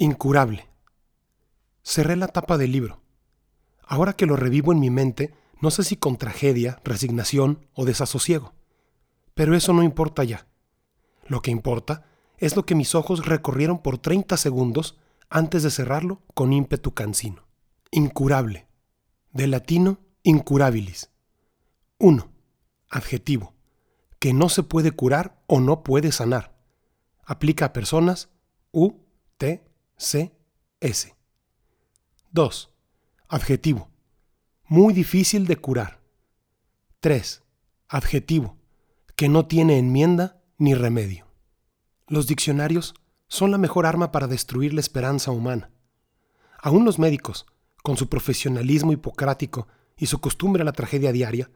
Incurable. Cerré la tapa del libro. Ahora que lo revivo en mi mente, no sé si con tragedia, resignación o desasosiego. Pero eso no importa ya. Lo que importa es lo que mis ojos recorrieron por 30 segundos antes de cerrarlo con ímpetu cansino. Incurable. De latino incurabilis. 1. Adjetivo. Que no se puede curar o no puede sanar. Aplica a personas U, T, C, S. 2. Adjetivo. Muy difícil de curar. 3. Adjetivo. Que no tiene enmienda ni remedio. Los diccionarios son la mejor arma para destruir la esperanza humana. Aún los médicos, con su profesionalismo hipocrático y su costumbre a la tragedia diaria,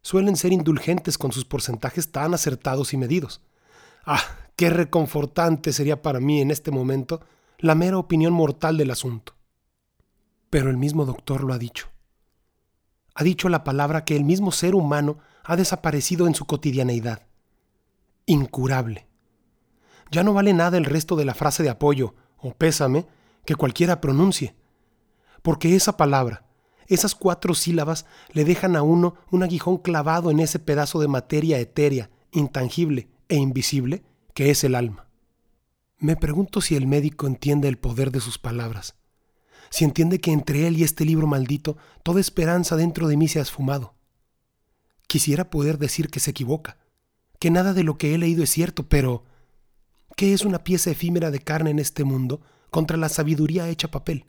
suelen ser indulgentes con sus porcentajes tan acertados y medidos. Ah, qué reconfortante sería para mí en este momento la mera opinión mortal del asunto. Pero el mismo doctor lo ha dicho. Ha dicho la palabra que el mismo ser humano ha desaparecido en su cotidianeidad. Incurable. Ya no vale nada el resto de la frase de apoyo o pésame que cualquiera pronuncie, porque esa palabra, esas cuatro sílabas le dejan a uno un aguijón clavado en ese pedazo de materia etérea, intangible e invisible que es el alma. Me pregunto si el médico entiende el poder de sus palabras, si entiende que entre él y este libro maldito toda esperanza dentro de mí se ha esfumado. Quisiera poder decir que se equivoca, que nada de lo que he leído es cierto, pero ¿qué es una pieza efímera de carne en este mundo contra la sabiduría hecha papel?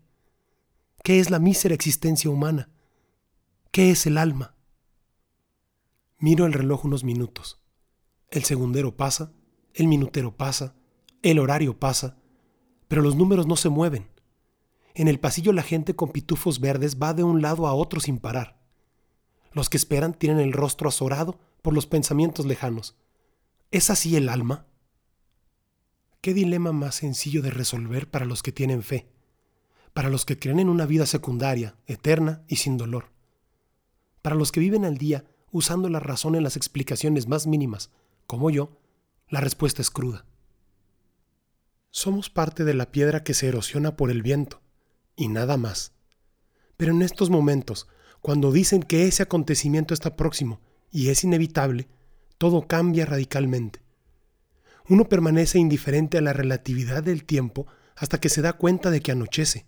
¿Qué es la mísera existencia humana? ¿Qué es el alma? Miro el reloj unos minutos. El segundero pasa, el minutero pasa, el horario pasa, pero los números no se mueven. En el pasillo la gente con pitufos verdes va de un lado a otro sin parar. Los que esperan tienen el rostro azorado por los pensamientos lejanos. ¿Es así el alma? Qué dilema más sencillo de resolver para los que tienen fe, para los que creen en una vida secundaria, eterna y sin dolor, para los que viven al día usando la razón en las explicaciones más mínimas, como yo, la respuesta es cruda. Somos parte de la piedra que se erosiona por el viento, y nada más. Pero en estos momentos, cuando dicen que ese acontecimiento está próximo y es inevitable, todo cambia radicalmente. Uno permanece indiferente a la relatividad del tiempo hasta que se da cuenta de que anochece.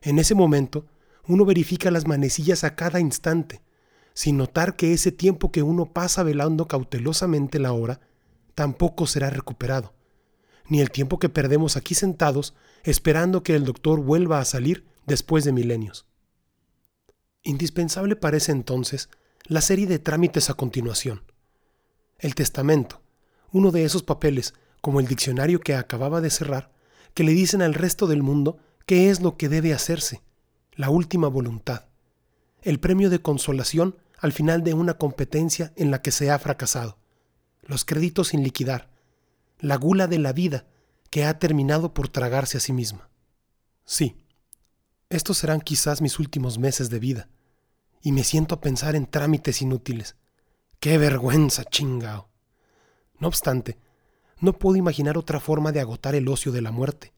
En ese momento, uno verifica las manecillas a cada instante, sin notar que ese tiempo que uno pasa velando cautelosamente la hora tampoco será recuperado ni el tiempo que perdemos aquí sentados esperando que el doctor vuelva a salir después de milenios. Indispensable parece entonces la serie de trámites a continuación. El testamento, uno de esos papeles, como el diccionario que acababa de cerrar, que le dicen al resto del mundo qué es lo que debe hacerse, la última voluntad, el premio de consolación al final de una competencia en la que se ha fracasado, los créditos sin liquidar, la gula de la vida que ha terminado por tragarse a sí misma. Sí, estos serán quizás mis últimos meses de vida, y me siento a pensar en trámites inútiles. ¡Qué vergüenza, chingao! No obstante, no puedo imaginar otra forma de agotar el ocio de la muerte.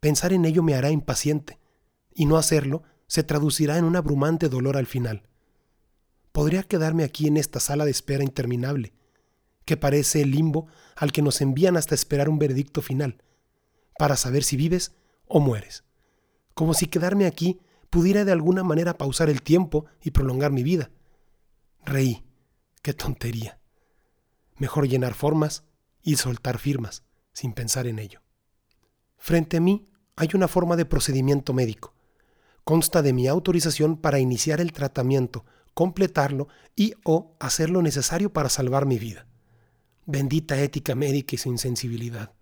Pensar en ello me hará impaciente, y no hacerlo se traducirá en un abrumante dolor al final. Podría quedarme aquí en esta sala de espera interminable, que parece el limbo al que nos envían hasta esperar un veredicto final, para saber si vives o mueres. Como si quedarme aquí pudiera de alguna manera pausar el tiempo y prolongar mi vida. Reí. Qué tontería. Mejor llenar formas y soltar firmas, sin pensar en ello. Frente a mí hay una forma de procedimiento médico. Consta de mi autorización para iniciar el tratamiento, completarlo y o hacer lo necesario para salvar mi vida. Bendita ética médica y su insensibilidad.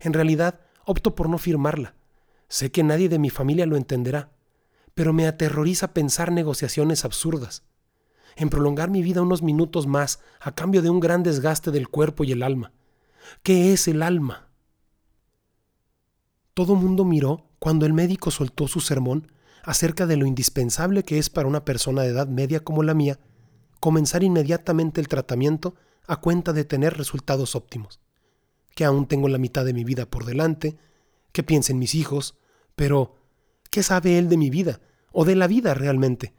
En realidad, opto por no firmarla. Sé que nadie de mi familia lo entenderá, pero me aterroriza pensar negociaciones absurdas, en prolongar mi vida unos minutos más a cambio de un gran desgaste del cuerpo y el alma. ¿Qué es el alma? Todo mundo miró cuando el médico soltó su sermón acerca de lo indispensable que es para una persona de edad media como la mía comenzar inmediatamente el tratamiento a cuenta de tener resultados óptimos, que aún tengo la mitad de mi vida por delante, qué piensen mis hijos, pero ¿qué sabe él de mi vida o de la vida realmente?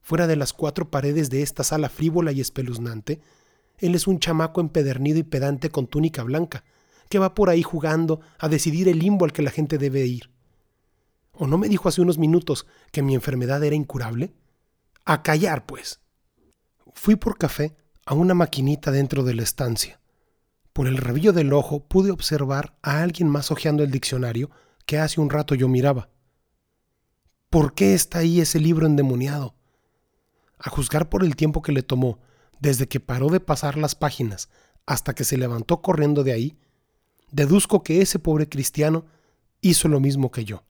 Fuera de las cuatro paredes de esta sala frívola y espeluznante, él es un chamaco empedernido y pedante con túnica blanca, que va por ahí jugando a decidir el limbo al que la gente debe ir. ¿O no me dijo hace unos minutos que mi enfermedad era incurable? A callar, pues. Fui por café a una maquinita dentro de la estancia. Por el rabillo del ojo pude observar a alguien más hojeando el diccionario que hace un rato yo miraba. ¿Por qué está ahí ese libro endemoniado? A juzgar por el tiempo que le tomó, desde que paró de pasar las páginas hasta que se levantó corriendo de ahí, deduzco que ese pobre cristiano hizo lo mismo que yo.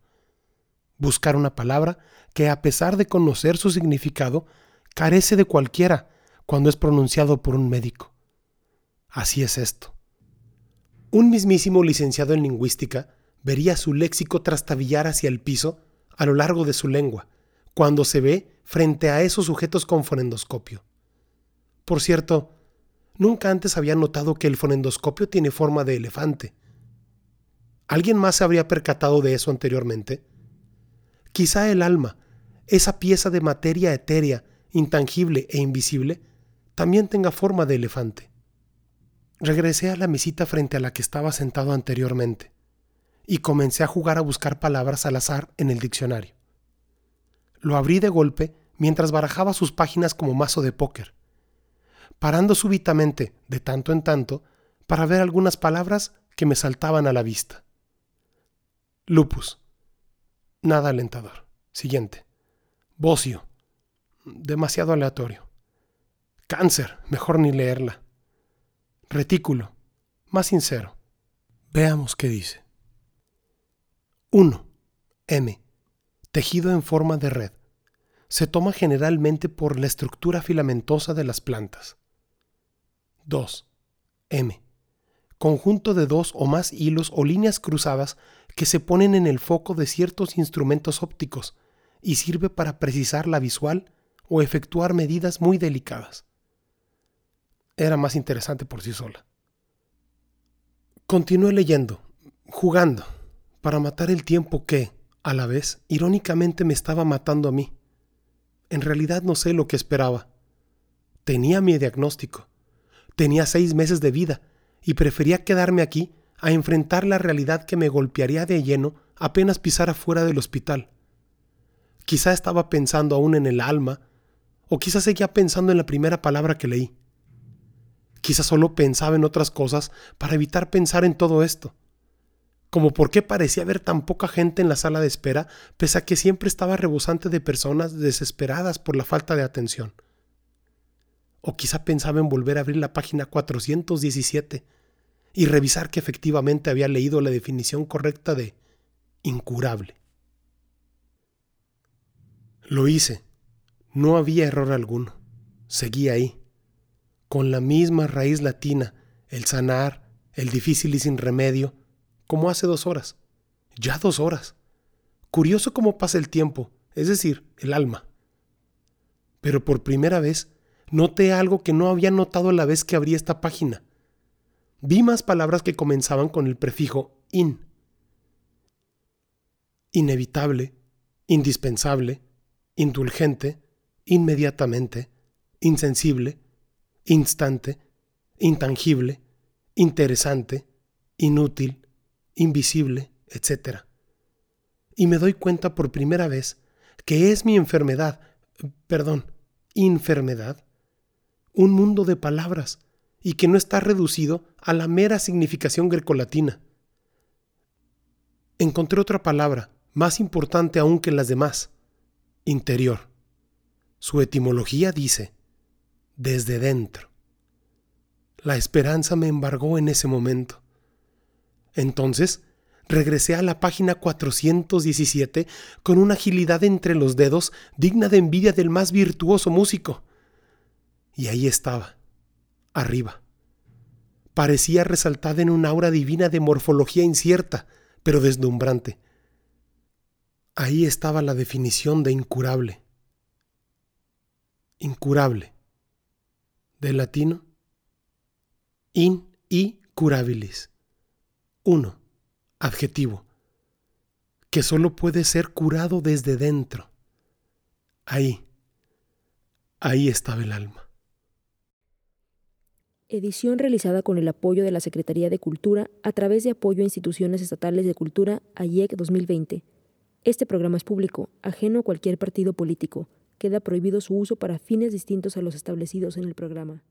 Buscar una palabra que a pesar de conocer su significado, carece de cualquiera cuando es pronunciado por un médico. Así es esto. Un mismísimo licenciado en lingüística vería su léxico trastabillar hacia el piso a lo largo de su lengua, cuando se ve frente a esos sujetos con fonendoscopio. Por cierto, nunca antes había notado que el fonendoscopio tiene forma de elefante. ¿Alguien más se habría percatado de eso anteriormente? Quizá el alma, esa pieza de materia etérea, intangible e invisible, también tenga forma de elefante. Regresé a la mesita frente a la que estaba sentado anteriormente y comencé a jugar a buscar palabras al azar en el diccionario. Lo abrí de golpe mientras barajaba sus páginas como mazo de póker, parando súbitamente, de tanto en tanto, para ver algunas palabras que me saltaban a la vista. Lupus. Nada alentador. Siguiente. Bocio. Demasiado aleatorio. Cáncer, mejor ni leerla. Retículo, más sincero. Veamos qué dice. 1. M. Tejido en forma de red. Se toma generalmente por la estructura filamentosa de las plantas. 2. M. Conjunto de dos o más hilos o líneas cruzadas que se ponen en el foco de ciertos instrumentos ópticos y sirve para precisar la visual o efectuar medidas muy delicadas era más interesante por sí sola. Continué leyendo, jugando, para matar el tiempo que, a la vez, irónicamente me estaba matando a mí. En realidad no sé lo que esperaba. Tenía mi diagnóstico. Tenía seis meses de vida y prefería quedarme aquí a enfrentar la realidad que me golpearía de lleno apenas pisara fuera del hospital. Quizá estaba pensando aún en el alma, o quizá seguía pensando en la primera palabra que leí. Quizás solo pensaba en otras cosas para evitar pensar en todo esto. Como por qué parecía haber tan poca gente en la sala de espera, pese a que siempre estaba rebosante de personas desesperadas por la falta de atención. O quizá pensaba en volver a abrir la página 417 y revisar que efectivamente había leído la definición correcta de incurable. Lo hice. No había error alguno. Seguí ahí con la misma raíz latina, el sanar, el difícil y sin remedio, como hace dos horas. Ya dos horas. Curioso cómo pasa el tiempo, es decir, el alma. Pero por primera vez noté algo que no había notado la vez que abrí esta página. Vi más palabras que comenzaban con el prefijo in. Inevitable, indispensable, indulgente, inmediatamente, insensible, instante, intangible, interesante, inútil, invisible, etc. Y me doy cuenta por primera vez que es mi enfermedad, perdón, enfermedad, un mundo de palabras y que no está reducido a la mera significación grecolatina. Encontré otra palabra, más importante aún que las demás, interior. Su etimología dice, desde dentro. La esperanza me embargó en ese momento. Entonces, regresé a la página 417 con una agilidad entre los dedos digna de envidia del más virtuoso músico. Y ahí estaba, arriba. Parecía resaltada en un aura divina de morfología incierta, pero deslumbrante. Ahí estaba la definición de incurable. Incurable del latino in y curabilis. 1. Adjetivo. que solo puede ser curado desde dentro. Ahí, ahí estaba el alma. Edición realizada con el apoyo de la Secretaría de Cultura a través de apoyo a instituciones estatales de cultura AIEC 2020. Este programa es público, ajeno a cualquier partido político. Queda prohibido su uso para fines distintos a los establecidos en el programa.